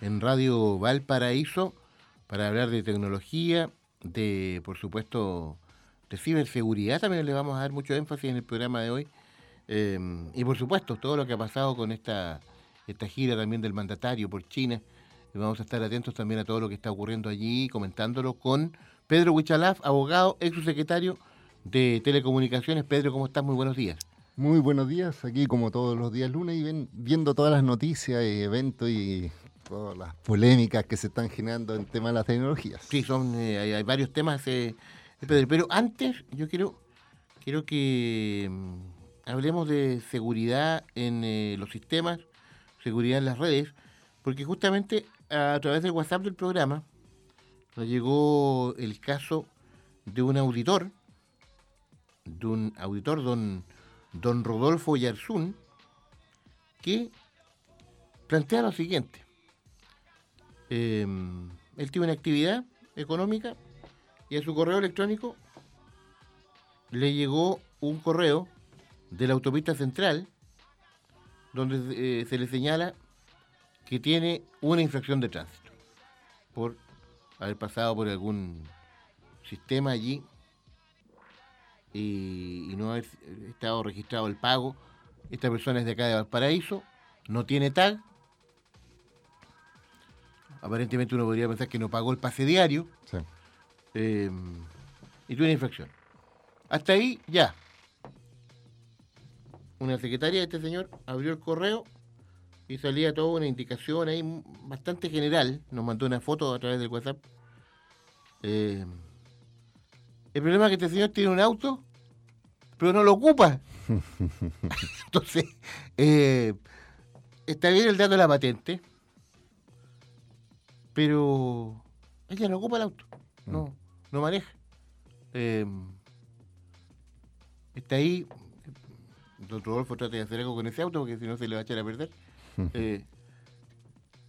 en Radio Valparaíso para hablar de tecnología, de, por supuesto, de ciberseguridad. También le vamos a dar mucho énfasis en el programa de hoy. Eh, y, por supuesto, todo lo que ha pasado con esta, esta gira también del mandatario por China. Vamos a estar atentos también a todo lo que está ocurriendo allí, comentándolo con Pedro Huichalaf, abogado, ex subsecretario de Telecomunicaciones. Pedro, ¿cómo estás? Muy buenos días. Muy buenos días, aquí como todos los días lunes y viendo todas las noticias y eventos y todas las polémicas que se están generando en tema de las tecnologías. Sí, son, eh, hay, varios temas, eh, pero antes yo quiero, quiero que mm, hablemos de seguridad en eh, los sistemas, seguridad en las redes, porque justamente a través del WhatsApp del programa nos llegó el caso de un auditor, de un auditor, don don Rodolfo Yarzún, que plantea lo siguiente. Em, él tiene una actividad económica y a su correo electrónico le llegó un correo de la autopista central donde eh, se le señala que tiene una infracción de tránsito por haber pasado por algún sistema allí y, no ha estado registrado el pago. Esta persona es de acá de Valparaíso, no tiene tag. Aparentemente uno podría pensar que no pagó el pase diario. Eh, y tuvo una infracción. Hasta ahí ya. Una secretaria de este señor abrió el correo y salía toda una indicación ahí bastante general. Nos mandó una foto a través del WhatsApp. Eh, el problema es que este señor tiene un auto, pero no lo ocupa. Entonces, eh, está bien el dato de la patente, pero ella no ocupa el auto, no, mm. no maneja. Eh, está ahí, don Rodolfo trata de hacer algo con ese auto porque si no se le va a echar a perder. Eh,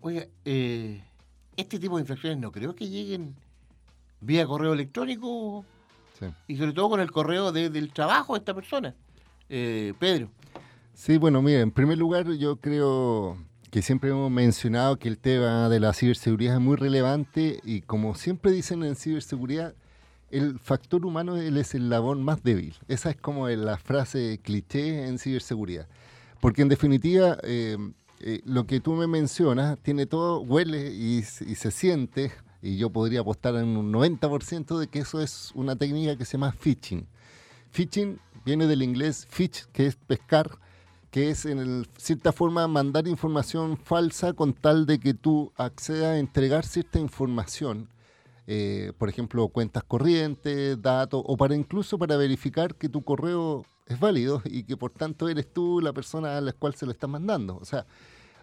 oiga, este tipo de infracciones no creo que lleguen vía correo electrónico y sobre todo con el correo del trabajo de esta persona. Eh, Pedro. Sí, bueno, mire, en primer lugar yo creo que siempre hemos mencionado que el tema de la ciberseguridad es muy relevante y como siempre dicen en ciberseguridad, el factor humano es el labón más débil. Esa es como la frase cliché en ciberseguridad. Porque en definitiva, eh, eh, lo que tú me mencionas tiene todo, huele y se siente y yo podría apostar en un 90% de que eso es una técnica que se llama phishing. Phishing viene del inglés fish, que es pescar, que es en cierta forma mandar información falsa con tal de que tú accedas a entregar cierta información, eh, por ejemplo, cuentas corrientes, datos, o para incluso para verificar que tu correo es válido y que por tanto eres tú la persona a la cual se lo está mandando. O sea,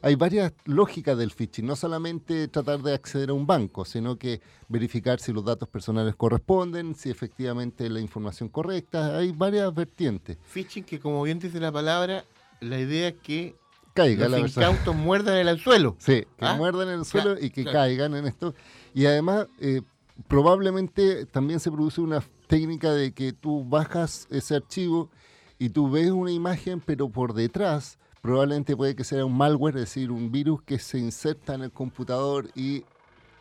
hay varias lógicas del phishing, no solamente tratar de acceder a un banco, sino que verificar si los datos personales corresponden, si efectivamente la información correcta, hay varias vertientes. Phishing que como bien dice la palabra, la idea es que Caiga los incautos muerdan en el suelo. Sí, que ¿Ah? muerdan en el suelo y que caigan en esto. Y además, eh, probablemente también se produce una técnica de que tú bajas ese archivo y tú ves una imagen, pero por detrás probablemente puede que sea un malware, es decir, un virus que se inserta en el computador y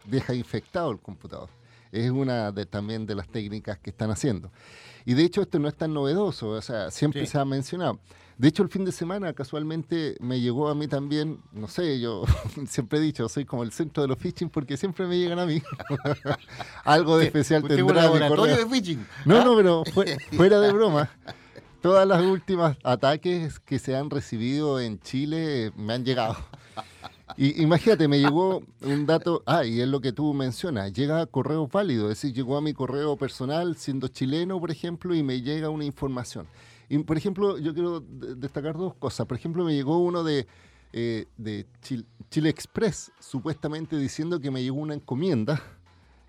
deja infectado el computador. Es una de, también de las técnicas que están haciendo. Y de hecho esto no es tan novedoso, o sea, siempre se ha mencionado. De hecho, el fin de semana casualmente me llegó a mí también, no sé, yo siempre he dicho, soy como el centro de los phishing porque siempre me llegan a mí. Algo de especial tendrá. laboratorio de phishing? No, no, pero fuera de broma todas las últimas ataques que se han recibido en Chile me han llegado. Y imagínate, me llegó un dato, ah, y es lo que tú mencionas, llega a correo válido, es decir, llegó a mi correo personal siendo chileno, por ejemplo, y me llega una información. Y, por ejemplo, yo quiero destacar dos cosas. Por ejemplo, me llegó uno de eh, de Chile, Express, supuestamente diciendo que me llegó una encomienda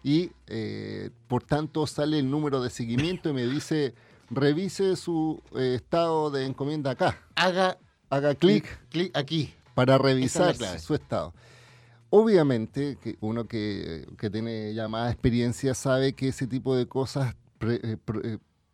y eh, por tanto sale el número de seguimiento y me dice revise su eh, estado de encomienda acá. Haga, haga clic aquí para revisar su estado. Obviamente, que uno que, tiene ya más experiencia sabe que ese tipo de cosas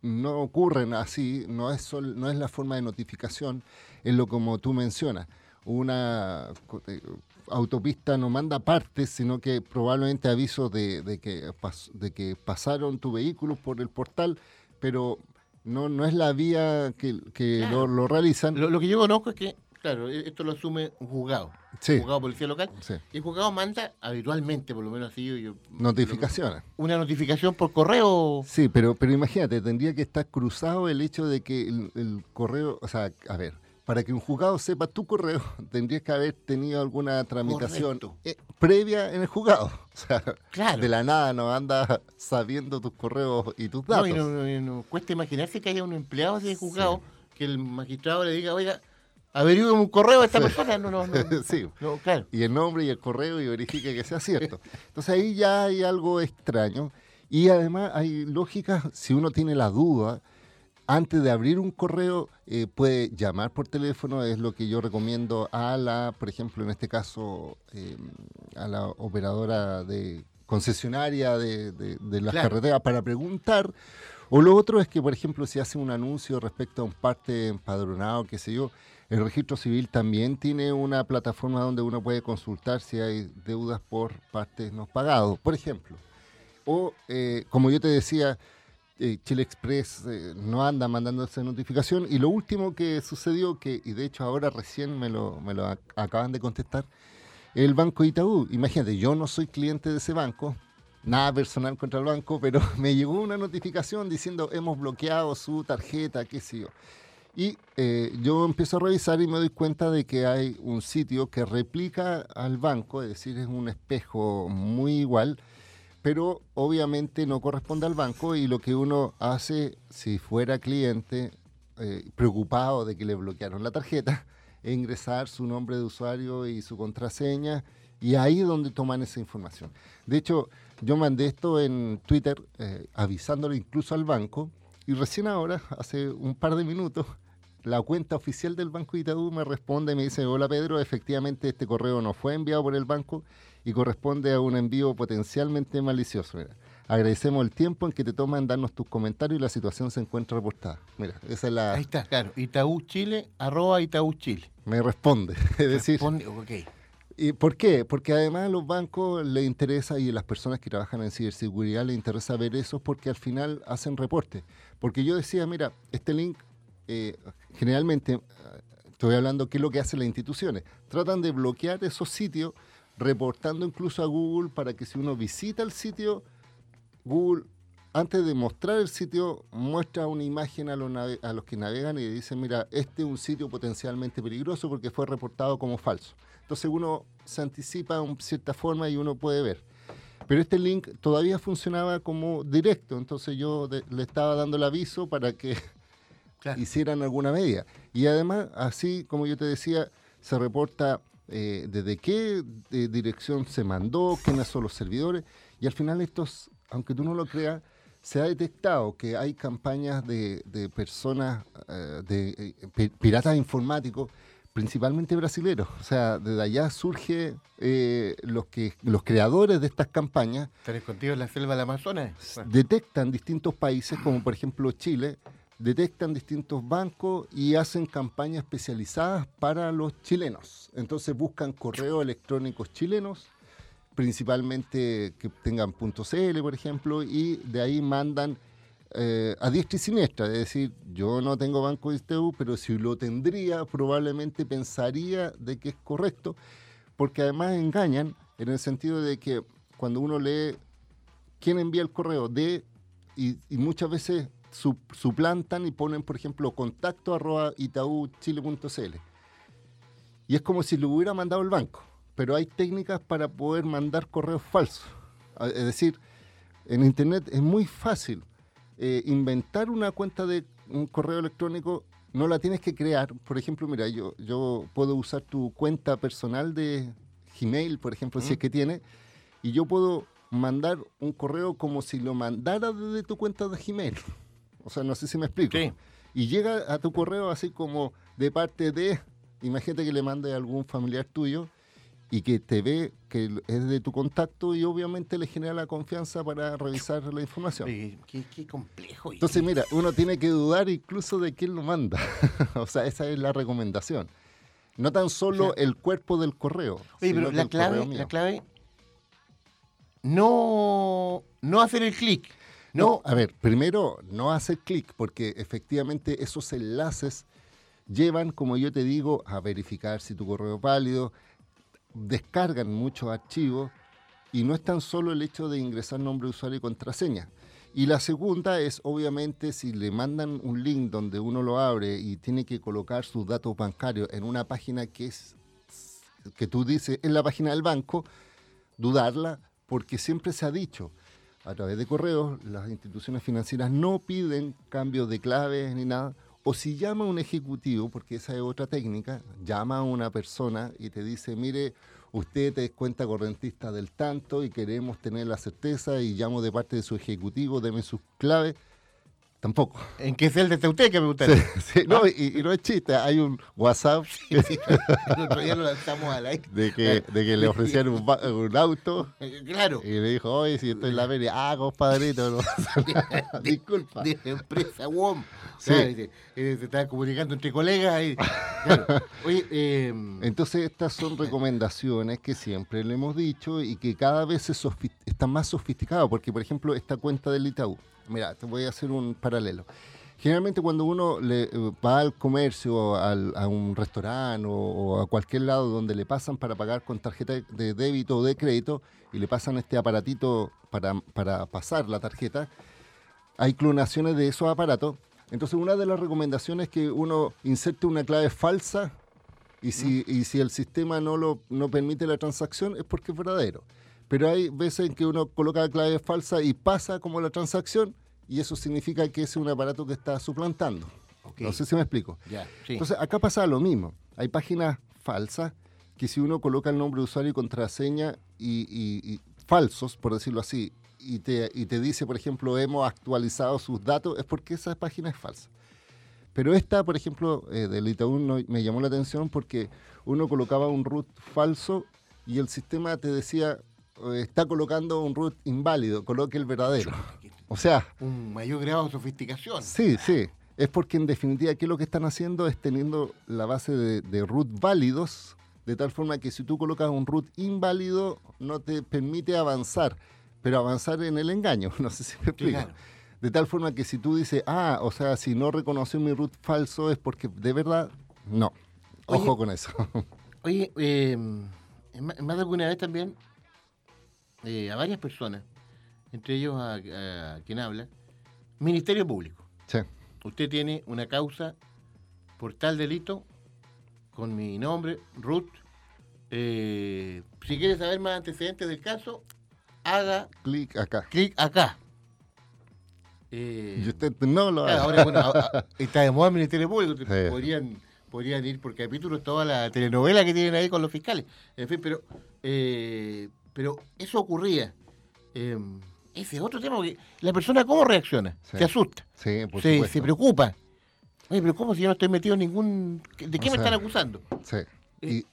no ocurren así, no es, no es la forma de notificación, es lo como tú mencionas una eh, autopista no manda partes, sino que probablemente aviso de, que, de que pasaron tu vehículo por el portal, pero no, no es la vía que, lo, realizan. Lo, que yo conozco es que, claro, e, esto lo asume un juzgado, un juzgado policía local, y el juzgado manda habitualmente, por lo menos así, yo, notificaciones. Una notificación por correo. Sí, pero, pero imagínate, tendría que estar cruzado el hecho de que el correo, o sea, a ver, para que un juzgado sepa tu correo, tendrías que haber tenido alguna tramitación eh, previa en el juzgado. O sea, de la nada no anda sabiendo tus correos y tus datos. No, y no, cuesta imaginarse que haya un empleado de juzgado que el magistrado le diga, oiga, averigüe un correo a esta persona. No, no, no. sí. claro. Y el nombre y el correo y verifique que sea cierto. Entonces ahí ya hay algo extraño. Y además hay lógica, si uno tiene la duda, antes de abrir un correo eh, puede llamar por teléfono, es lo que yo recomiendo a la, por ejemplo, en este caso, eh, a la operadora de concesionaria de, de, las carreteras para preguntar. O lo otro es que, por ejemplo, si hace un anuncio respecto a un parte empadronado, qué sé yo, el registro civil también tiene una plataforma donde uno puede consultar si hay deudas por partes no pagados, por ejemplo. O, eh, como yo te decía, eh, Chile Express eh, no anda mandando esa notificación. Y lo último que sucedió, que y de hecho ahora recién me lo, me lo acaban de contestar, el Banco Itaú. Imagínate, yo no soy cliente de ese banco, nada personal contra el banco, pero me llegó una notificación diciendo hemos bloqueado su tarjeta, qué sé yo. Y eh, yo empiezo a revisar y me doy cuenta de que hay un sitio que replica al banco, es decir, es un espejo muy igual, pero obviamente no corresponde al banco y lo que uno hace si fuera cliente eh, preocupado de que le bloquearon la tarjeta es ingresar su nombre de usuario y su contraseña y ahí es donde toman esa información. De hecho, yo mandé esto en Twitter eh, avisándolo incluso al banco y recién ahora, hace un par de minutos, la cuenta oficial del Banco Itaú me responde y me dice, hola Pedro, efectivamente este correo no fue enviado por el banco y corresponde a un envío potencialmente malicioso. agradecemos el tiempo en que te toman darnos tus comentarios y la situación se encuentra reportada. Mira, esa es la... Ahí está, claro. Itaú Chile, arroba Itaú Chile. Me responde. Es decir... Responde, ok. ¿Y por qué? Porque además a los bancos les interesa y a las personas que trabajan en ciberseguridad les interesa ver eso porque al final hacen reportes. Porque yo decía, mira, este link eh, generalmente, estoy hablando qué es lo que hacen las instituciones, tratan de bloquear esos sitios reportando incluso a Google para que si uno visita el sitio, Google, antes de mostrar el sitio, muestra una imagen a los, a los que navegan y dicen, mira, este es un sitio potencialmente peligroso porque fue reportado como falso. Entonces uno se anticipa de cierta forma y uno puede ver. Pero este link todavía funcionaba como directo, entonces yo le estaba dando el aviso para que hicieran alguna medida. Y además, así como yo te decía, se reporta eh, desde qué eh, dirección se mandó, quiénes son los servidores, y al final estos, aunque tú no lo creas, se ha detectado que hay campañas de, personas, eh, de piratas informáticos, principalmente brasileños. O sea, desde allá surge los que los creadores de estas campañas. ¿Están escondidos en la selva del Amazonas? Detectan distintos países, como por ejemplo Chile, detectan distintos bancos y hacen campañas especializadas para los chilenos. Entonces buscan correos electrónicos chilenos, principalmente que tengan .cl, por ejemplo, y de ahí mandan eh, a diestra y siniestra. Es decir, yo no tengo banco de ISTEU, pero si lo tendría, probablemente pensaría de que es correcto, porque además engañan en el sentido de que cuando uno lee quién envía el correo de, y muchas veces suplantan y ponen, por ejemplo, contacto arroba itauchile.cl. Y es como si lo hubiera mandado el banco, pero hay técnicas para poder mandar correos falsos. Es decir, en Internet es muy fácil eh, inventar una cuenta de un correo electrónico no la tienes que crear. Por ejemplo, mira, yo, yo puedo usar tu cuenta personal de Gmail, por ejemplo, si es que tiene, y yo puedo mandar un correo como si lo mandara desde tu cuenta de Gmail. O sea, no sé si me explico. Y llega a tu correo así como de parte de, imagínate que le mande a algún familiar tuyo y que te ve que es de tu contacto y obviamente le genera la confianza para revisar la información. qué, complejo. Entonces, mira, uno tiene que dudar incluso de quién lo manda. o sea, esa es la recomendación. No tan solo el cuerpo del correo. Oye, pero la clave, la clave, no, no hacer el clic. No. a ver, primero, no hacer clic, porque efectivamente esos enlaces llevan, como yo te digo, a verificar si tu correo es válido, descargan muchos archivos y no es tan solo el hecho de ingresar nombre de usuario y contraseña. Y la segunda es, obviamente, si le mandan un link donde uno lo abre y tiene que colocar sus datos bancarios en una página que es, que tú dices, en la página del banco, dudarla, porque siempre se ha dicho, a través de correos, las instituciones financieras no piden cambios de claves ni nada, o si llama a un ejecutivo, porque esa es otra técnica, llama a una persona y te dice, mire, usted es cuenta correntista del tanto y queremos tener la certeza y llamo de parte de su ejecutivo, deme sus claves. Tampoco. ¿En qué celda está usted? Que me gustaría. no, ¿Ah? y, no es chiste, hay un WhatsApp. el otro día lo lanzamos al aire. De que, de que le ofrecían un, un, auto. Claro. Y le dijo, oye, si estoy en la feria, ah, compadrito, no. Disculpa. De, empresa WOM. Sí. se, está comunicando entre colegas. Y, Oye, em, Entonces, estas son recomendaciones que siempre le hemos dicho y que cada vez se están más sofisticadas. Porque, por ejemplo, esta cuenta del Itaú Mira, te voy a hacer un paralelo. Generalmente cuando uno le, eh, va al comercio, al, a un restaurante o, a cualquier lado donde le pasan para pagar con tarjeta de débito o de crédito y le pasan este aparatito para, para pasar la tarjeta, hay clonaciones de esos aparatos. Entonces una de las recomendaciones es que uno inserte una clave falsa y si, y si el sistema no, lo, no permite la transacción es porque es verdadero. Pero hay veces en que uno coloca la clave falsa y pasa como la transacción y eso significa que es un aparato que está suplantando. No sé si me explico. Entonces, acá pasa lo mismo. Hay páginas falsas que si uno coloca el nombre de usuario y contraseña y, falsos, por decirlo así, y te, y te dice, por ejemplo, hemos actualizado sus datos, es porque esa página es falsa. Pero esta, por ejemplo, eh, del Itaú me llamó la atención porque uno colocaba un root falso y el sistema te decía, está colocando un root inválido, coloque el verdadero. O sea... Un mayor grado de sofisticación. Sí, sí. Es porque en definitiva aquí lo que están haciendo es teniendo la base de, root válidos, de tal forma que si tú colocas un root inválido no te permite avanzar, pero avanzar en el engaño, no sé si me explico. De tal forma que si tú dices, ah, o sea, si no reconoció mi root falso es porque de verdad, no. Ojo con eso. Oye, eh, más de alguna vez también eh, a varias personas, entre ellos a, quien habla, Ministerio Público. Sí. Usted tiene una causa por tal delito con mi nombre, Ruth. Eh, si quiere saber más antecedentes del caso, haga clic acá. Clic acá. Eh, y usted no lo. Ahora, bueno, está de moda el Ministerio Público. Podrían, podrían ir por capítulos toda la telenovela que tienen ahí con los fiscales. En fin, pero pero eso ocurría. Eh, ese es otro tema, porque la persona cómo reacciona, se asusta, sí, por se, se, preocupa. Oye, pero ¿cómo si yo no estoy metido en ningún... ¿De qué me están acusando? Sí. Eh,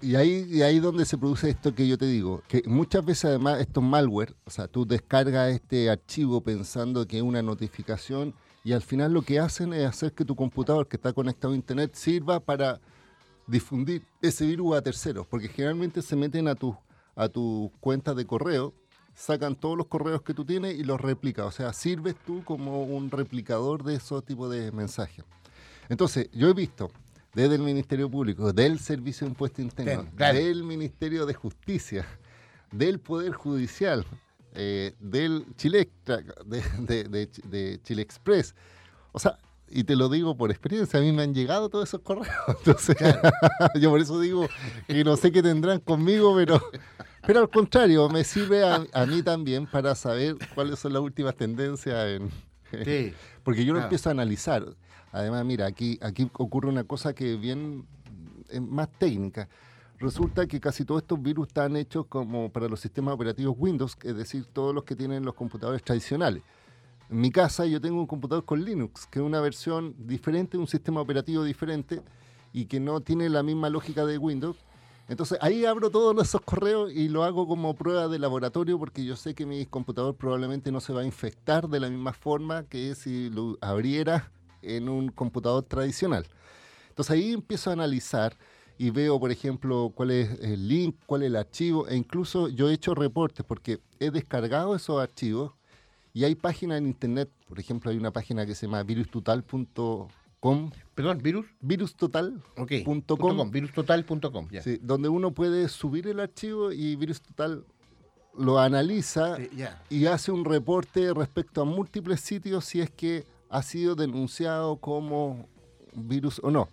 y, ahí, y ahí donde se produce esto que yo te digo, que muchas veces además estos malware, o sea, tú descargas este archivo pensando que es una notificación y al final lo que hacen es hacer que tu computador que está conectado a internet sirva para difundir ese virus a terceros, porque generalmente se meten a tus a tu cuenta de correo, sacan todos los correos que tú tienes y los replican. O sea, sirves tú como un replicador de esos tipos de mensajes. Entonces, yo he visto desde el Ministerio Público, del Servicio de Impuesto Interno, del Ministerio de Justicia, del Poder Judicial, eh, del Chile, de, de, Chile Express. O sea, y te lo digo por experiencia, a mí me han llegado todos esos correos. Entonces, yo por eso digo que no sé qué tendrán conmigo, pero pero al contrario, me sirve a, mí también para saber cuáles son las últimas tendencias en... Porque yo lo empiezo a analizar. Además, mira, aquí, aquí ocurre una cosa que bien es más técnica. Resulta que casi todos estos virus están hechos como para los sistemas operativos Windows, es decir, todos los que tienen los computadores tradicionales. En mi casa yo tengo un computador con Linux, que es una versión diferente, un sistema operativo diferente y que no tiene la misma lógica de Windows. Entonces ahí abro todos esos correos y lo hago como prueba de laboratorio porque yo sé que mi computador probablemente no se va a infectar de la misma forma que si lo abriera en un computador tradicional. Entonces ahí empiezo a analizar y veo, por ejemplo, cuál es el link, cuál es el archivo, e incluso yo he hecho reportes porque he descargado esos archivos y hay páginas en internet, por ejemplo, hay una página que se llama virustotal.com. Perdón, virus. Virustotal.com. virustotal.com. Sí, donde uno puede subir el archivo y Virustotal lo analiza y hace un reporte respecto a múltiples sitios si es que ha sido denunciado como virus o no.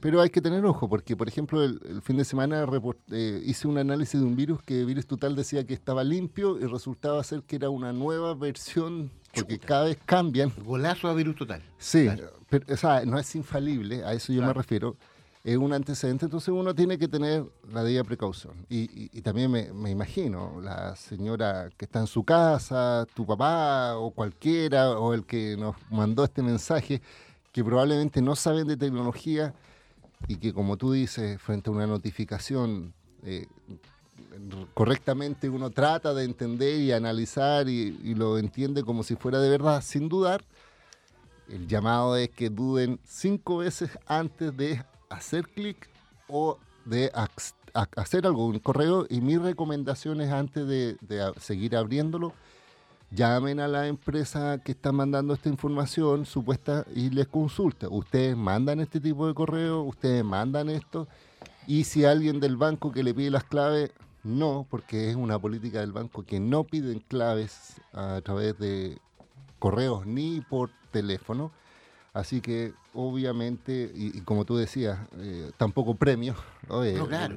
Pero hay que tener ojo, porque por ejemplo el, fin de semana eh, hice un análisis de un virus que Virus Total decía que estaba limpio y resultaba ser que era una nueva versión, porque cada vez cambian. Golazo a Virus Total. Sí, pero, o sea, no es infalible, a eso yo me refiero. Es un antecedente, entonces uno tiene que tener la debida precaución. Y, también me, me, imagino, la señora que está en su casa, tu papá o cualquiera, o el que nos mandó este mensaje, que probablemente no saben de tecnología, y que como tú dices, frente a una notificación, eh, correctamente uno trata de entender y analizar y, lo entiende como si fuera de verdad, sin dudar, el llamado es que duden cinco veces antes de hacer clic o de hacer algún correo y mi recomendación es antes de seguir abriéndolo, llamen a la empresa que está mandando esta información supuesta y les consulta. Ustedes mandan este tipo de correo, ustedes mandan esto, y si alguien del banco que le pide las claves, no, porque es una política del banco que no piden claves a través de correos ni por teléfono. Así que obviamente, y, como tú decías, eh, tampoco premios,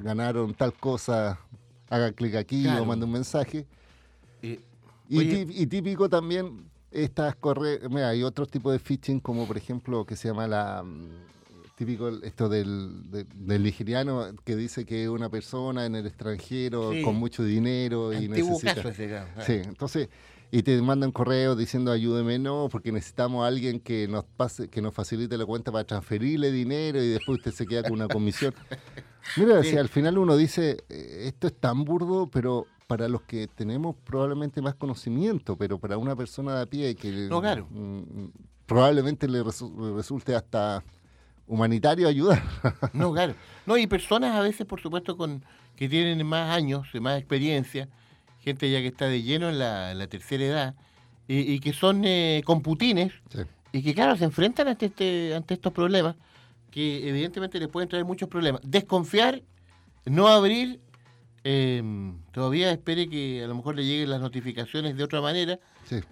ganaron tal cosa, haga clic aquí o manda un mensaje. Eh, y, típico también estas mira, hay otros tipos de phishing como por ejemplo que se llama la mm, típico esto del, del nigeriano que dice que es una persona en el extranjero con mucho dinero y necesita. sí, entonces y te mandan correo diciendo ayúdeme no porque necesitamos a alguien que nos pase que nos facilite la cuenta para transferirle dinero y después usted se queda con una comisión. Mira, si al final uno dice eh, esto es tan burdo, pero para los que tenemos probablemente más conocimiento, pero para una persona de a pie que mm, mm, probablemente le resulte hasta humanitario ayudar. no, claro. No, y personas a veces, por supuesto, con que tienen más años, más experiencia, gente ya que está de lleno en la, tercera edad, y, que son eh, computines, y que, claro, se enfrentan ante, este, ante estos problemas, que evidentemente les pueden traer muchos problemas. Desconfiar, no abrir Em, todavía espere que a lo mejor le lleguen las notificaciones de otra manera,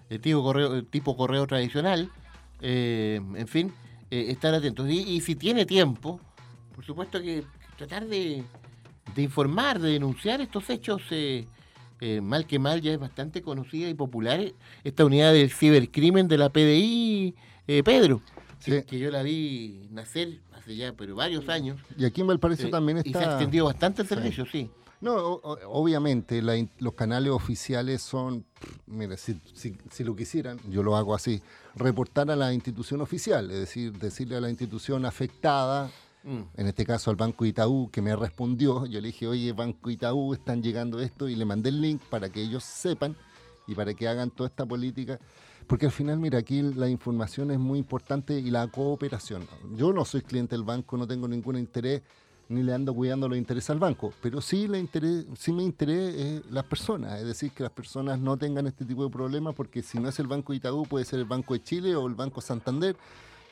el tipo correo, tipo correo tradicional, em, en fin, eh, estar atentos. Y, si tiene tiempo, por supuesto que tratar de, informar, de denunciar estos hechos, eh, eh, mal que mal, ya es bastante conocida y popular esta unidad del cibercrimen de la PDI, Pedro. Que, yo la vi nacer hace ya pero varios años. Y aquí en Valparaíso también está... Y se ha extendido bastante el servicio, sí. No, obviamente los canales oficiales son, mira, si, lo quisieran, yo lo hago así, reportar a la institución oficial, es decir, decirle a la institución afectada, mm. en este caso al Banco Itaú, que me respondió, yo le dije, oye, Banco Itaú, están llegando esto, y le mandé el link para que ellos sepan y para que hagan toda esta política. Porque al final, mira, aquí la información es muy importante y la cooperación. Yo no soy cliente del banco, no tengo ningún interés ni le ando cuidando los intereses al banco, pero sí, le interés, sí me interesa las personas, es decir, que las personas no tengan este tipo de problemas, porque si no es el Banco Itaú, puede ser el Banco de Chile o el Banco Santander,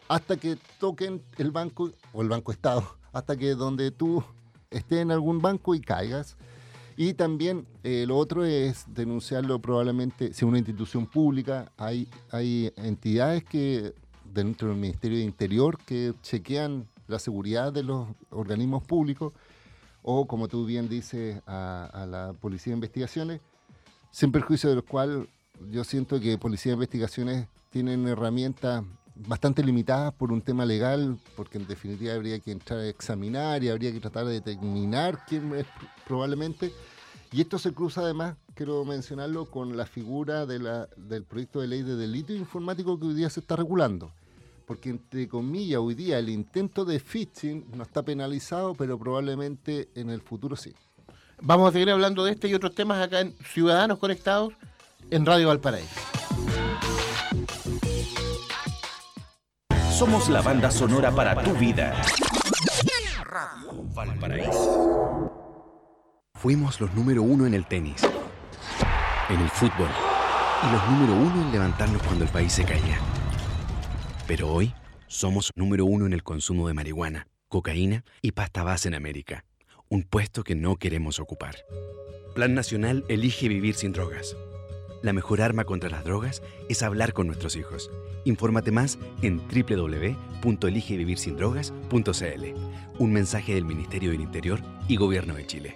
hasta que toquen el banco o el Banco Estado, hasta que donde tú estés en algún banco y caigas. Y también eh, lo otro es denunciarlo probablemente, si una institución pública, hay, hay entidades que dentro del Ministerio de Interior que chequean la seguridad de los organismos públicos o, como tú bien dices, a, la Policía de Investigaciones, sin perjuicio de lo cual yo siento que Policía de Investigaciones tienen herramientas bastante limitadas por un tema legal, porque en definitiva habría que entrar a examinar y habría que tratar de determinar quién es probablemente. Y esto se cruza además, quiero mencionarlo, con la figura de la, del proyecto de ley de delito informático que hoy día se está regulando. Porque entre comillas, hoy día el intento de phishing no está penalizado, pero probablemente en el futuro sí. Vamos a seguir hablando de este y otros temas acá en Ciudadanos Conectados en Radio Valparaíso. Somos la banda sonora para tu vida. Radio Valparaíso. Fuimos los número uno en el tenis, en el fútbol y los número uno en levantarnos cuando el país se caía. Pero hoy somos número uno en el consumo de marihuana, cocaína y pasta base en América. Un puesto que no queremos ocupar. Plan Nacional elige vivir sin drogas. La mejor arma contra las drogas es hablar con nuestros hijos. Infórmate más en www.eligevivirsindrogas.cl. Un mensaje del Ministerio del Interior y Gobierno de Chile.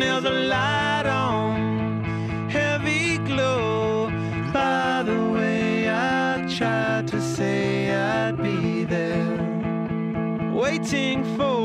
there's a light on, heavy glow. By the way, I tried to say I'd be there, waiting for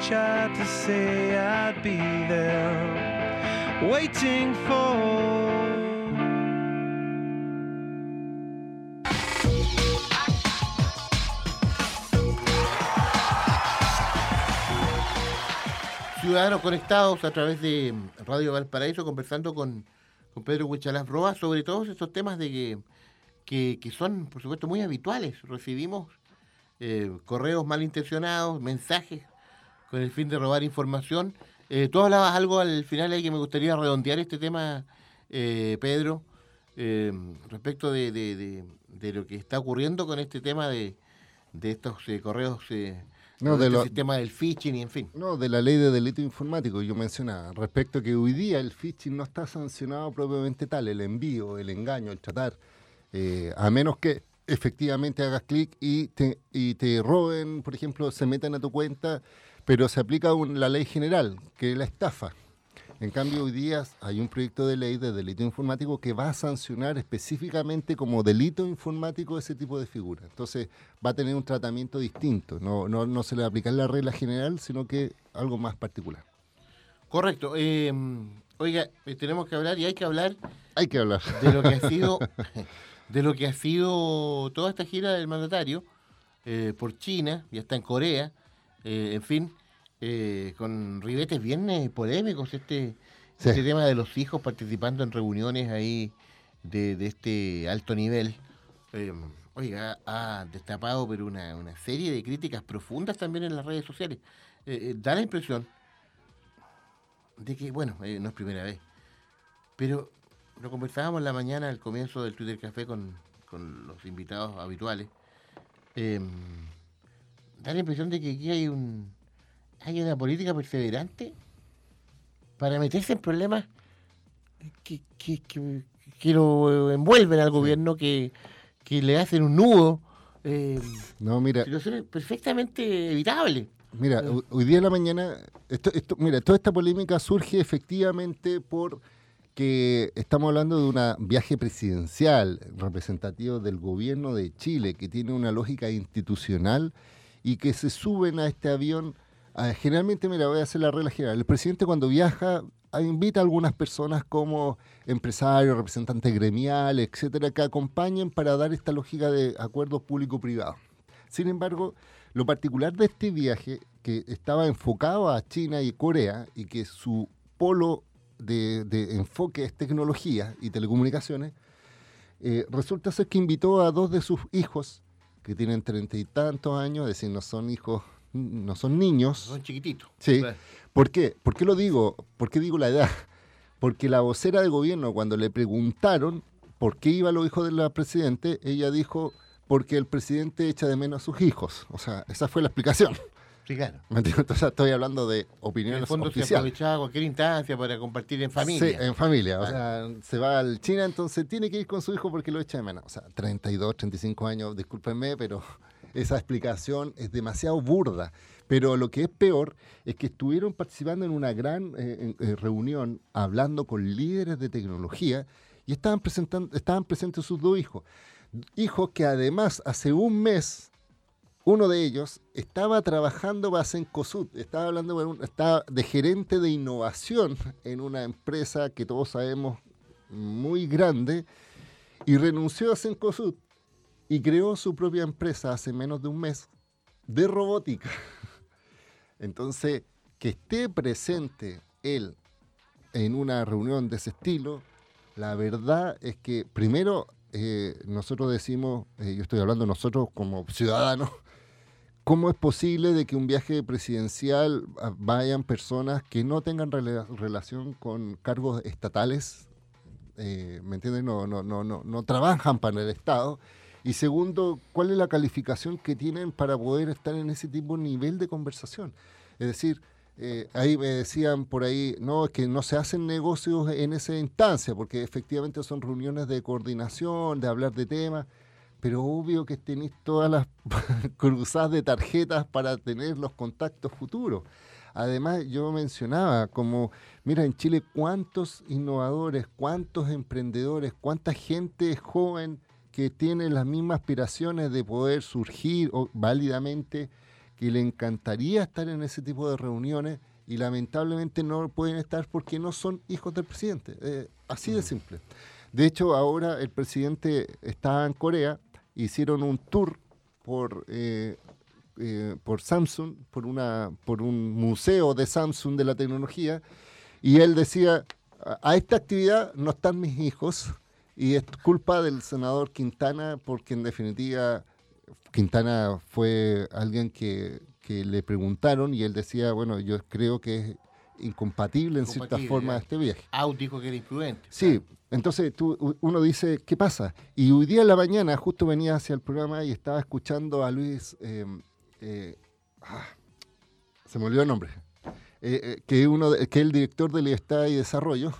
tried to say I'd be there, waiting for. Ciudadanos conectados a través de Radio Valparaíso, conversando con, con Pedro Huichalás Roa sobre todos estos temas de que, que, que son, por supuesto, muy habituales. Recibimos eh, correos malintencionados, mensajes con el fin de robar información. Eh, tú hablabas algo al final ahí que me gustaría redondear este tema, eh, Pedro, eh, respecto de, de- de- de lo que está ocurriendo con este tema de, de estos eh, correos, eh, No, con de este sistema del phishing y en fin. No, de la ley de delito informático yo mencionaba, respecto a que hoy día el phishing no está sancionado propiamente tal, el envío, el engaño, el tratar, eh, a menos que efectivamente hagas clic y te, y te roben, por ejemplo, se metan a tu cuenta, pero se aplica un- la ley general, que es la estafa. En cambio, hoy día hay un proyecto de ley de delito informático que va a sancionar específicamente como delito informático ese tipo de figura. Entonces, va a tener un tratamiento distinto. No, no, no se le va a aplicar la regla general, sino que algo más particular. Correcto. eh, oiga, eh, tenemos que hablar y hay que hablar Hay que hablar. de lo que ha sido de lo que ha sido toda esta gira del mandatario eh, por China y hasta en Corea, eh, en fin, eh, con ribetes bien eh, polémicos este, Sí. este tema de los hijos participando en reuniones ahí de, de este alto nivel. Eh, oiga, ha destapado pero una, una serie de críticas profundas también en las redes sociales. Eh, da la impresión de que, bueno, no es primera vez, pero lo conversábamos en la mañana al comienzo del Twitter Café con, con los invitados habituales. Da la impresión de que aquí hay un hay una política perseverante para meterse en problemas que, que, que- que lo envuelven al gobierno, que, que le hacen un nudo. Eh, No, mira, situaciones perfectamente evitables. Mira, hoy- hoy día en la mañana, esto, esto, mira, toda esta polémica surge efectivamente por que estamos hablando de un viaje presidencial representativo del gobierno de Chile, que tiene una lógica institucional y que se suben a este avión. Ah, generalmente, mira, voy a hacer la regla general. El presidente cuando viaja ah, invita a algunas personas como empresarios, representantes gremiales, etcétera, que acompañen para dar esta lógica de acuerdos público-privados. Sin embargo, lo particular de este viaje, que estaba enfocado a China y Corea, y que su polo de, de enfoque es tecnología y telecomunicaciones, eh, resulta ser que invitó a dos de sus hijos, que tienen treinta y tantos años, es decir, no son hijos, no son niños. Son chiquititos. Sí. Claro. ¿Por qué? ¿Por qué lo digo? ¿Por qué digo la edad? Porque la vocera del gobierno, cuando le preguntaron por qué iba los hijos del presidente, ella dijo, porque el presidente echa de menos a sus hijos. O sea, esa fue la explicación. Sí, claro. Entonces estoy hablando de En opiniones el fondo se oficiales. aprovechaba cualquier instancia para compartir en familia. Sí, en familia. O Ah. sea, se va al China, entonces tiene que ir con su hijo porque lo echa de menos. O sea, 32, 35 años, discúlpenme, pero esa explicación es demasiado burda. Pero lo que es peor es que estuvieron participando en una gran eh, en- eh, reunión hablando con líderes de tecnología y estaban, presentando, estaban presentes sus dos hijos. Hijos que además hace un mes uno de ellos estaba trabajando para Cencosud, estaba hablando de gerente de innovación en una empresa que todos sabemos muy grande y renunció a Cencosud y creó su propia empresa hace menos de un mes de robótica. Entonces, que esté presente él en una reunión de ese estilo, la verdad es que primero eh, nosotros decimos, eh, yo estoy hablando nosotros como ciudadanos, ¿cómo es posible de que un viaje presidencial ah, vayan personas que no tengan rela- relación con cargos estatales? Eh, ¿Me entiendes? No, no, no, no, no trabajan para el Estado. Y segundo, ¿cuál es la calificación que tienen para poder estar en ese tipo de nivel de conversación? Es decir, eh, ahí me decían por ahí, no, es que no se hacen negocios en esa instancia, porque efectivamente son reuniones de coordinación, de hablar de temas, pero obvio que tenéis todas las cruzadas de tarjetas para tener los contactos futuros. Además, yo mencionaba como, mira, en Chile cuántos innovadores, cuántos emprendedores, cuánta gente joven que tiene las mismas aspiraciones de poder surgir o- válidamente, que le encantaría estar en ese tipo de reuniones y lamentablemente no pueden estar porque no son hijos del presidente. Eh, así de simple. De hecho, ahora el presidente está en Corea, hicieron un tour por, eh, eh, por Samsung, por, una, por un museo de Samsung de la tecnología, y él decía, a esta actividad no están mis hijos, y es culpa del senador Quintana, porque en definitiva Quintana fue alguien que, que le preguntaron y él decía, bueno, yo creo que es incompatible en cierta forma este viaje. Out dijo que era imprudente. Sí, entonces tú, uno dice, ¿qué pasa? Y hoy día en la mañana justo venía hacia el programa y estaba escuchando a Luis, eh, eh, ah, se me olvidó el nombre, eh, eh, que, uno que es el director de Libertad y Desarrollo,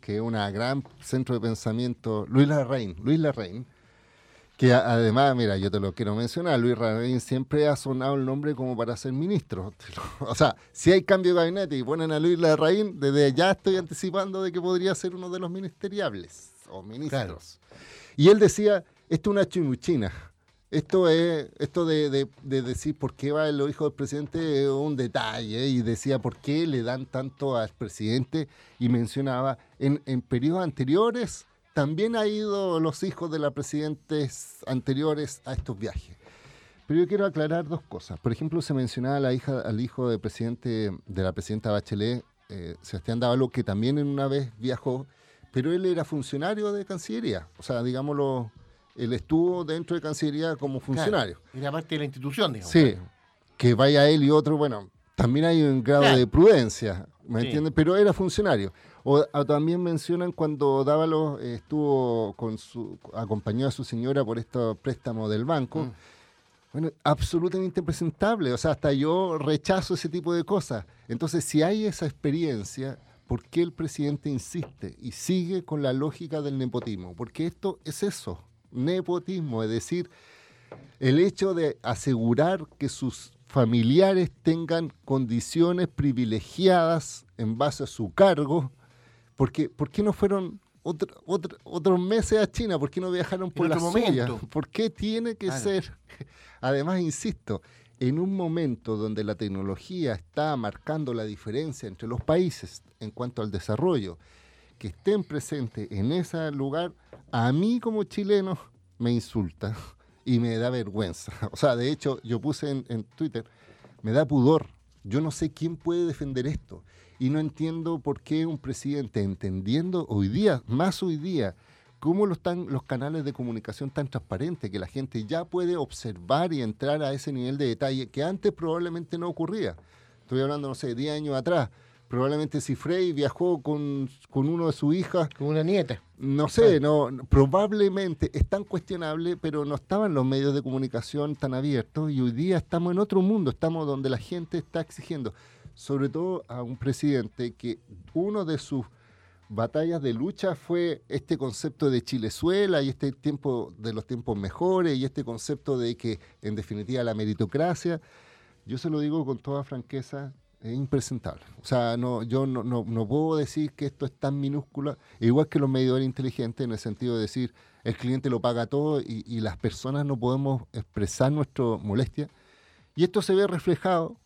que es una gran centro de pensamiento, Luis Larraín, Luis Larraín, que además, mira, yo te lo quiero mencionar, Luis Larraín siempre ha sonado el nombre como para ser ministro. O sea, si hay cambio de gabinete y ponen a Luis Larraín, desde ya estoy anticipando de que podría ser uno de los ministeriables o ministros. Y él decía, esto es una chimuchina. Esto es esto de, de- de decir por qué va el hijo del presidente es un detalle y decía por qué le dan tanto al presidente y mencionaba en, en periodos anteriores también ha ido los hijos de los presidentes anteriores a estos viajes. Pero yo quiero aclarar dos cosas. Por ejemplo, se mencionaba la hija, al hijo del presidente, de la presidenta Bachelet, eh, Sebastián Dávalo, que también en una vez viajó, pero él era funcionario de Cancillería. O sea, digámoslo, él estuvo dentro de Cancillería como funcionario. Claro, Era parte de la institución, digamos. Sí, que vaya él y otro, bueno, también hay un grado Claro. de prudencia, ¿me Sí. entiendes? Pero era funcionario. O, o también mencionan cuando Dávalo eh, estuvo con su, acompañó a su señora por este préstamo del banco. Mm. Bueno, absolutamente impresentable. O sea, hasta yo rechazo ese tipo de cosas. Entonces, si hay esa experiencia, ¿por qué el presidente insiste y sigue con la lógica del nepotismo? Porque esto es eso, nepotismo, es decir, el hecho de asegurar que sus familiares tengan condiciones privilegiadas en base a su cargo, porque ¿por qué no fueron otro- otro- otros meses a China? ¿Por qué no viajaron por la suya? ¿Por qué tiene que Claro. ser? Además, insisto, en un momento donde la tecnología está marcando la diferencia entre los países en cuanto al desarrollo, que estén presentes en ese lugar, a mí como chileno me insulta y me da vergüenza. O sea, de hecho, yo puse en, Twitter, me da pudor. Yo no sé quién puede defender esto. Y no entiendo por qué un presidente, entendiendo hoy día, más hoy día, cómo lo están los canales de comunicación tan transparentes, que la gente ya puede observar y entrar a ese nivel de detalle que antes probablemente no ocurría. Estoy hablando, no sé, 10 años atrás. Probablemente si Frey viajó con, con uno de sus hijas. Con una nieta. No sé, no, probablemente es tan cuestionable, pero no estaban los medios de comunicación tan abiertos y hoy día estamos en otro mundo, estamos donde la gente está exigiendo, sobre todo a un presidente que uno de sus batallas de lucha fue este concepto de Chilezuela y este tiempo de los tiempos mejores y este concepto de que en definitiva la meritocracia, yo se lo digo con toda franqueza, es impresentable. O sea, no, yo no, no, no puedo decir que esto es tan minúscula, igual que los medidores inteligentes en el sentido de decir el cliente lo paga todo y, y las personas no podemos expresar nuestra molestia. Y esto se ve reflejado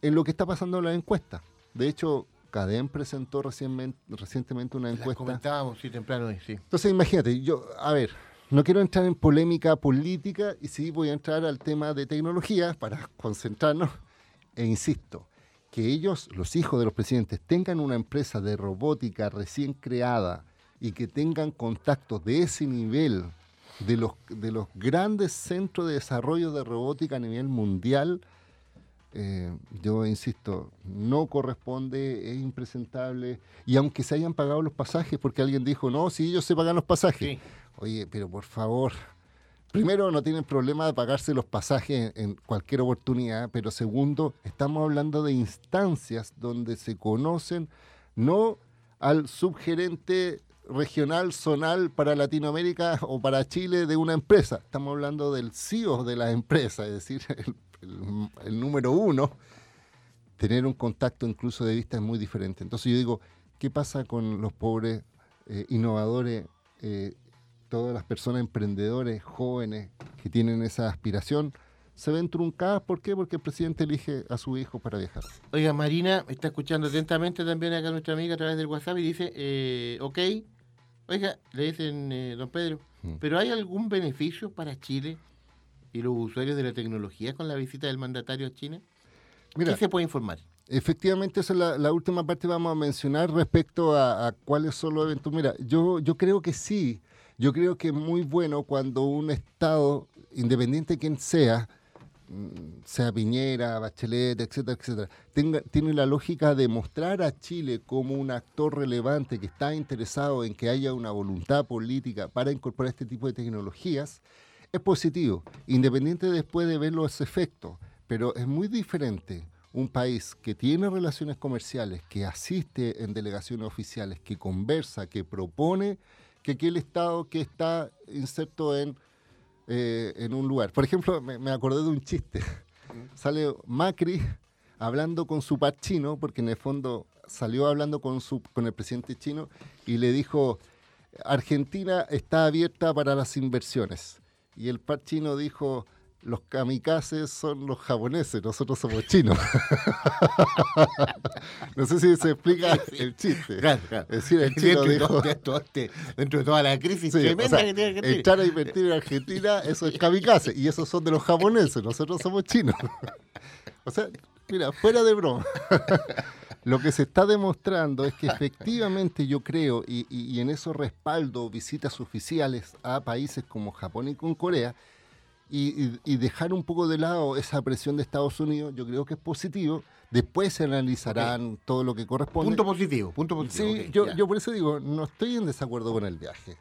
en lo que está pasando en la encuesta. De hecho, Cadem presentó recientemente, recientemente una Las encuesta. comentábamos, sí, temprano, sí. Entonces, imagínate, yo, a ver, no quiero entrar en polémica política y sí voy a entrar al tema de tecnología para concentrarnos. E insisto, que ellos, los hijos de los presidentes, tengan una empresa de robótica recién creada y que tengan contactos de ese nivel de los, de los grandes centros de desarrollo de robótica a nivel mundial, eh, yo insisto, no corresponde, es impresentable. Y aunque se hayan pagado los pasajes, porque alguien dijo, no, si ellos se pagan los pasajes. Oye, pero por favor, primero no tienen problema de pagarse los pasajes en, cualquier oportunidad, pero segundo, estamos hablando de instancias donde se conocen no al subgerente regional, zonal para Latinoamérica o para Chile de una empresa. Estamos hablando del CEO de la empresa, es decir, el número uno. tener un contacto incluso de vista es muy diferente. Entonces yo digo, ¿qué pasa con los pobres eh, innovadores, eh, todas las personas emprendedores, jóvenes que tienen esa aspiración? Se ven truncadas, ¿por qué? Porque el presidente elige a su hijo para viajar. Oiga, Marina está escuchando atentamente también acá nuestra amiga a través del WhatsApp y dice, eh, ok, oiga, le dicen, eh, don Pedro, Mm. ¿pero hay algún beneficio para Chile y los usuarios de la tecnología con la visita del mandatario a China? Mira, ¿Qué se puede informar? Efectivamente, esa es la, la última parte que vamos a mencionar respecto a, a cuáles son los eventos. Mira, yo, yo creo que sí, yo creo que es muy bueno cuando un Estado, independiente de quien sea, mm, sea Piñera, Bachelet, etcétera, etcétera, tenga, tiene la lógica de mostrar a Chile como un actor relevante que está interesado en que haya una voluntad política para incorporar este tipo de tecnologías, es positivo, independiente después de ver los efectos, pero es muy diferente un país que tiene relaciones comerciales, que asiste en delegaciones oficiales, que conversa, que propone, que aquel Estado que está inserto en, eh, en un lugar. Por ejemplo, me, me acordé de un chiste. Sale Macri hablando con su par chino, porque en el fondo salió hablando con, su, con el presidente chino y le dijo, Argentina está abierta para las inversiones. Y el par chino dijo, los kamikazes son los japoneses, nosotros somos chinos. no sé si se explica el chiste. Claro, claro. Es decir, el dentro, chino de dijo... de este- dentro de toda la crisis Sí, o tremenda sea, que tiene Argentina. entrar a invertir en Argentina, eso es kamikaze. Y esos son de los japoneses, nosotros somos chinos. o sea, mira, fuera de broma. Lo que se está demostrando es que efectivamente yo creo, y, y- y en eso respaldo visitas oficiales a países como Japón y con Corea, y, y- dejar un poco de lado esa presión de Estados Unidos, yo creo que es positivo. Después se analizarán todo lo que corresponde. Punto positivo, punto positivo. Sí, yo, yo por eso digo, no estoy en desacuerdo con el viaje,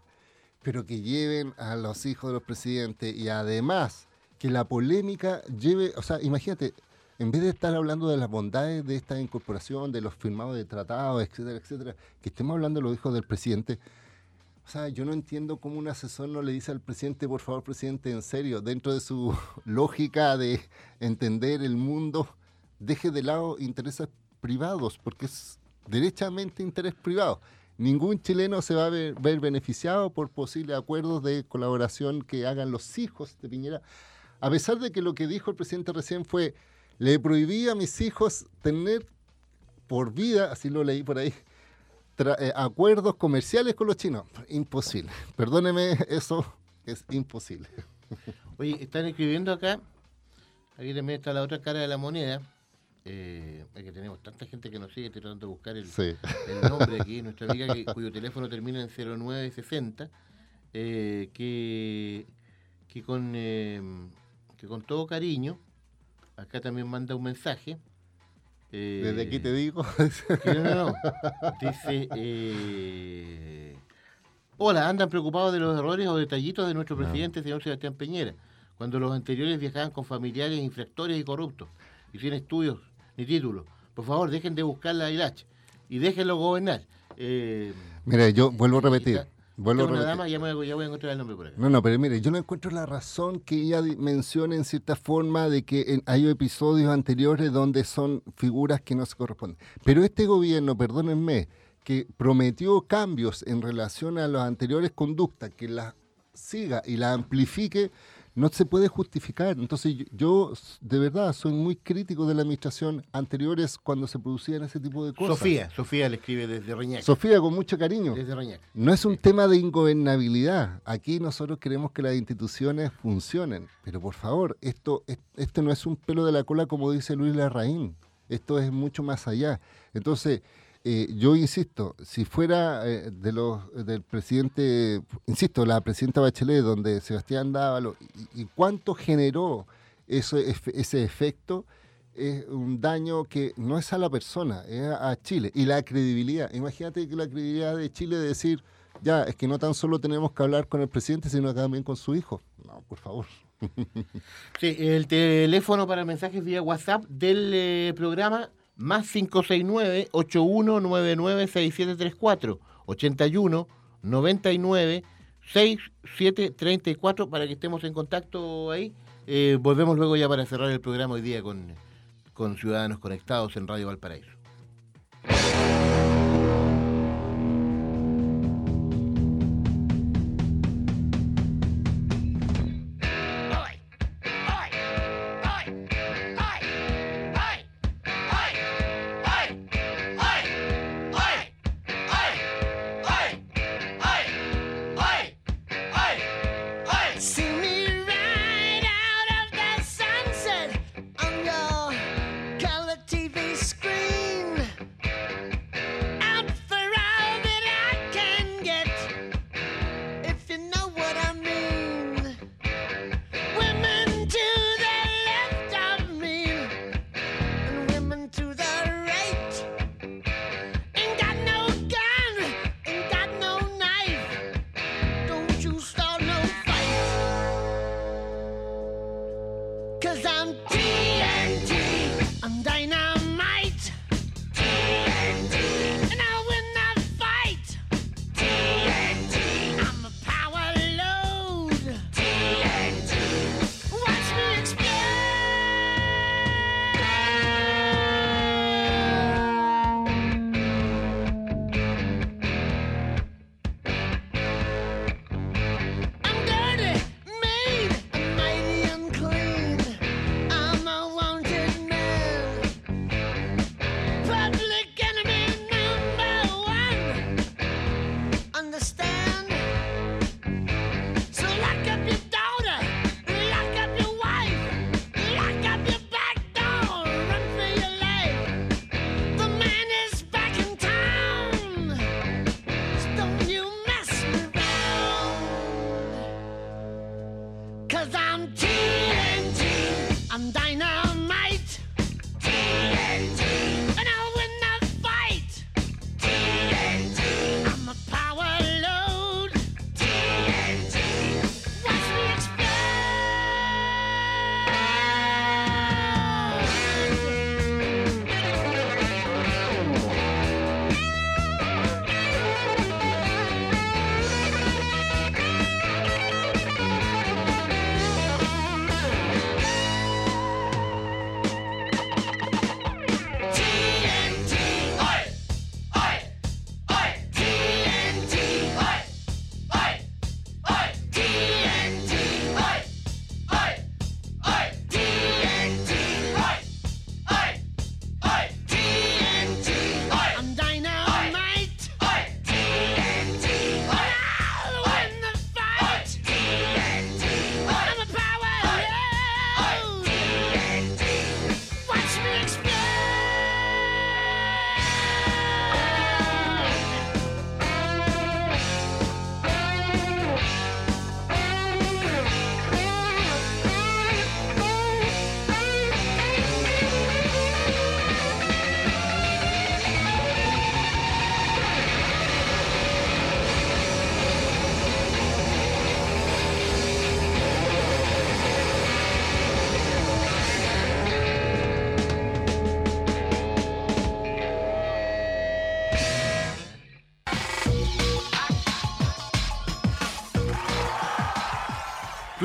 pero que lleven a los hijos de los presidentes y además que la polémica lleve, o sea, imagínate, en vez de estar hablando de las bondades de esta incorporación, de los firmados de tratados, etcétera, etcétera, que estemos hablando de los hijos del presidente. O sea, yo no entiendo cómo un asesor no le dice al presidente, por favor, presidente, en serio, dentro de su lógica de entender el mundo, deje de lado intereses privados, porque es derechamente interés privado. Ningún chileno se va a ver, ver beneficiado por posibles acuerdos de colaboración que hagan los hijos de Piñera, a pesar de que lo que dijo el presidente recién fue, le prohibí a mis hijos tener por vida, así lo leí por ahí, eh, acuerdos comerciales con los chinos. Imposible. Perdóneme, eso es imposible. Oye, están escribiendo acá, aquí también está la otra cara de la moneda, eh, es que tenemos tanta gente que nos sigue, tratando de buscar el, Sí. el nombre aquí, nuestra amiga que- cuyo teléfono termina en 0960, eh, que, que, con, eh, que con todo cariño, acá también manda un mensaje. Eh, Desde aquí te digo. que no, no, no. Dice, eh, hola, andan preocupados de los errores o detallitos de nuestro presidente, señor Sebastián Peñera, cuando los anteriores viajaban con familiares infractores y corruptos, y sin estudios ni títulos. Por favor, dejen de buscar la hilacha y déjenlo gobernar. Eh, Mira, yo vuelvo a repetir. Vuelvo una dama, ya, me voy- ya voy a encontrar el nombre por acá. No, no, pero mire, yo no encuentro la razón que ella mencione en cierta forma de que en- hay episodios anteriores donde son figuras que no se corresponden. Pero este gobierno, perdónenme, que prometió cambios en relación a las anteriores conductas, que las siga y las amplifique, no se puede justificar. Entonces yo, de verdad soy muy crítico de la administración anteriores cuando se producían ese tipo de cosas. Sofía, Sofía le escribe desde Reñaca. Sofía, con mucho cariño. Desde Reñaca. No es un tema de ingobernabilidad. Aquí nosotros queremos que las instituciones funcionen. Pero por favor, esto, es- esto no es un pelo de la cola como dice Luis Larraín. Esto es mucho más allá. Entonces, eh, yo insisto, si fuera eh, de los del presidente, insisto, la presidenta Bachelet, donde Sebastián Dávalo, y, y cuánto generó ese, ese efecto, es un daño que no es a la persona, es a, a Chile. Y la credibilidad, imagínate que la credibilidad de Chile de decir, ya, es que no tan solo tenemos que hablar con el presidente, sino también con su hijo. No, por favor. Sí, el teléfono para mensajes vía WhatsApp del eh, programa más 569-8199-6734, 81 99 6734 para que estemos en contacto ahí. Eh, volvemos luego ya para cerrar el programa hoy día con, con Ciudadanos Conectados en Radio Valparaíso.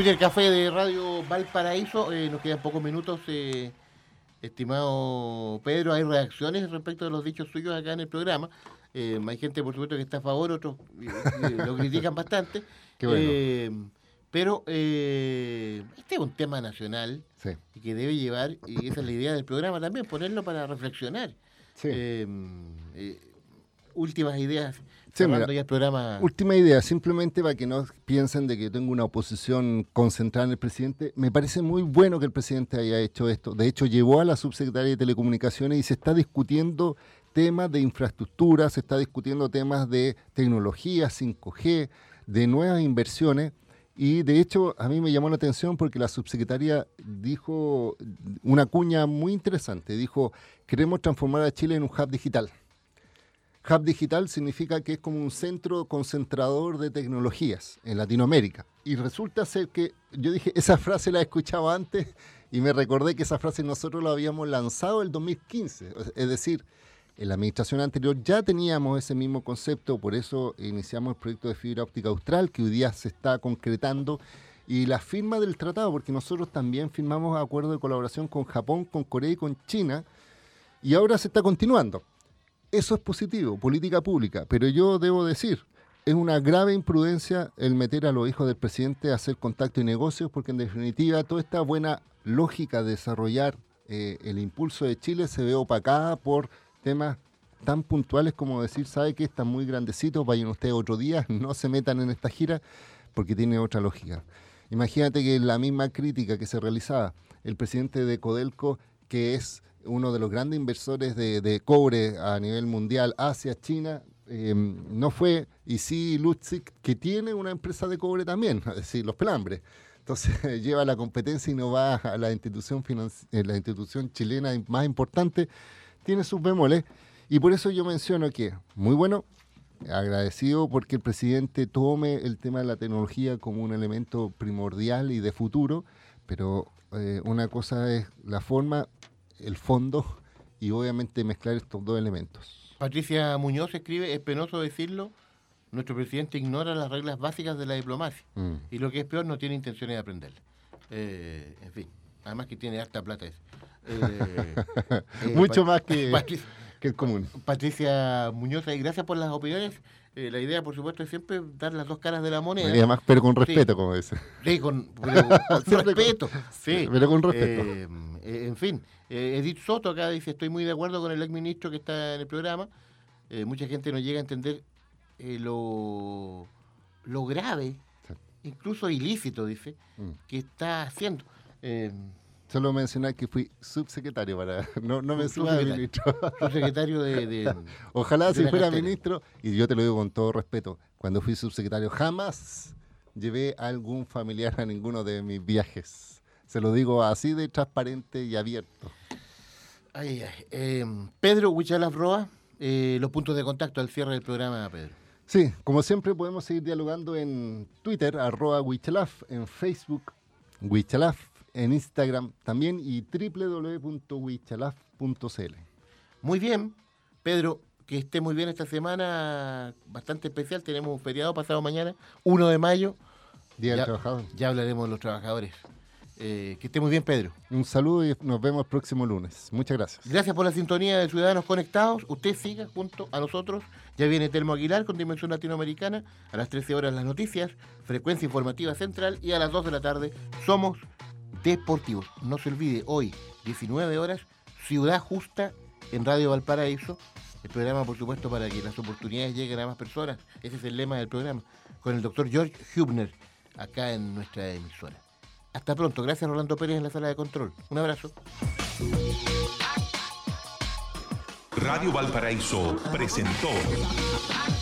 Twitter Café de Radio Valparaíso, eh, nos quedan pocos minutos. eh, estimado Pedro, hay reacciones respecto de los dichos suyos acá en el programa. Eh, hay gente, por supuesto, que está a favor, otros lo critican bastante. Qué bueno. Pero este es un tema nacional Sí. y que debe llevar, y esa es la idea del programa también, ponerlo para reflexionar. Sí. Últimas ideas, Sí, mira, ya el programa. Última idea, simplemente para que no piensen de que tengo una oposición concentrada en el presidente. Me parece muy bueno que el presidente haya hecho esto. De hecho, llevó a la subsecretaria de Telecomunicaciones y se está discutiendo temas de infraestructura, se está discutiendo temas de tecnología, 5G, de nuevas inversiones. Y de hecho, a mí me llamó la atención porque la subsecretaria dijo una cuña muy interesante. Dijo, queremos transformar a Chile en un hub digital. Hub digital significa que es como un centro concentrador de tecnologías en Latinoamérica. Y resulta ser que yo dije, esa frase la he escuchado antes y me recordé que esa frase nosotros la habíamos lanzado el 2015. O sea, Es decir, en la administración anterior ya teníamos ese mismo concepto, por eso iniciamos el proyecto de fibra óptica austral que hoy día se está concretando y la firma del tratado, porque nosotros también firmamos acuerdos de colaboración con Japón, con Corea y con China, y ahora se está continuando. Eso es positivo, política pública, pero yo debo decir, es una grave imprudencia el meter a los hijos del presidente a hacer contacto y negocios, porque en definitiva toda esta buena lógica de desarrollar eh, el impulso de Chile se ve opacada por temas tan puntuales como decir, sabe que están muy grandecitos, vayan ustedes otro día, no se metan en esta gira, porque tiene otra lógica. Imagínate que la misma crítica que se realizaba, el presidente de Codelco, que es uno de los grandes inversores de, de cobre a nivel mundial hacia China, eh, no fue, y sí Lutzig, que tiene una empresa de cobre también, es decir, los pelambres. Entonces lleva la competencia y no va a la institución, eh, la institución chilena más importante, tiene sus bemoles. Y por eso yo menciono que, muy bueno, agradecido porque el presidente tome el tema de la tecnología como un elemento primordial y de futuro, pero eh, una cosa es la forma, el fondo y obviamente mezclar estos dos elementos. Patricia Muñoz escribe, es penoso decirlo, nuestro presidente ignora las reglas básicas de la diplomacia Mm. y lo que es peor, no tiene intenciones de aprenderlas. Eh, en fin, además que tiene harta plata ese. Eh, eh, Mucho más que, el común. Patricia Muñoz, y gracias por las opiniones. Eh, la idea, por supuesto, es siempre dar las dos caras de la moneda. Y además, pero con Sí. respeto, como dice. Sí, con, pero con respeto. Sí. pero con respeto. Eh, en fin, eh, Edith Soto acá dice, estoy muy de acuerdo con el exministro que está en el programa. Eh, mucha gente no llega a entender lo, lo grave, incluso ilícito, dice, Mm. que está haciendo. Solo mencionar que fui subsecretario para no, no me suba a Subsecretario. ministro. Subsecretario de- de- Ojalá de si fuera cartera. ministro, y yo te lo digo con todo respeto, cuando fui subsecretario jamás llevé a algún familiar a ninguno de mis viajes. Se lo digo así de transparente y abierto. ay, ay, eh, Pedro Huichalaf Roa, eh, los puntos de contacto al cierre del programa, Pedro. Sí, como siempre podemos seguir dialogando en Twitter, arroba Wichalaf, en Facebook, Wichalaf, en Instagram también y www.wichalaf.cl. Muy bien, Pedro, que esté muy bien esta semana, bastante especial. Tenemos un feriado pasado mañana, 1 de mayo. Día del Ya- Trabajador. Ya hablaremos de los trabajadores. Eh, que esté muy bien, Pedro. Un saludo y nos vemos el próximo lunes. Muchas gracias. Gracias por la sintonía de Ciudadanos Conectados. Usted siga junto a nosotros. Ya viene Telmo Aguilar con Dimensión Latinoamericana. A las 13 horas las noticias, frecuencia informativa central. Y a las 2 de la tarde somos deportivos. No se olvide, hoy, 19 horas, Ciudad Justa en Radio Valparaíso. El programa, por supuesto, para que las oportunidades lleguen a más personas. Ese es el lema del programa. Con el doctor George Hubner, acá en nuestra emisora. Hasta pronto. Gracias, Rolando Pérez, en la sala de control. Un abrazo. Radio Valparaíso presentó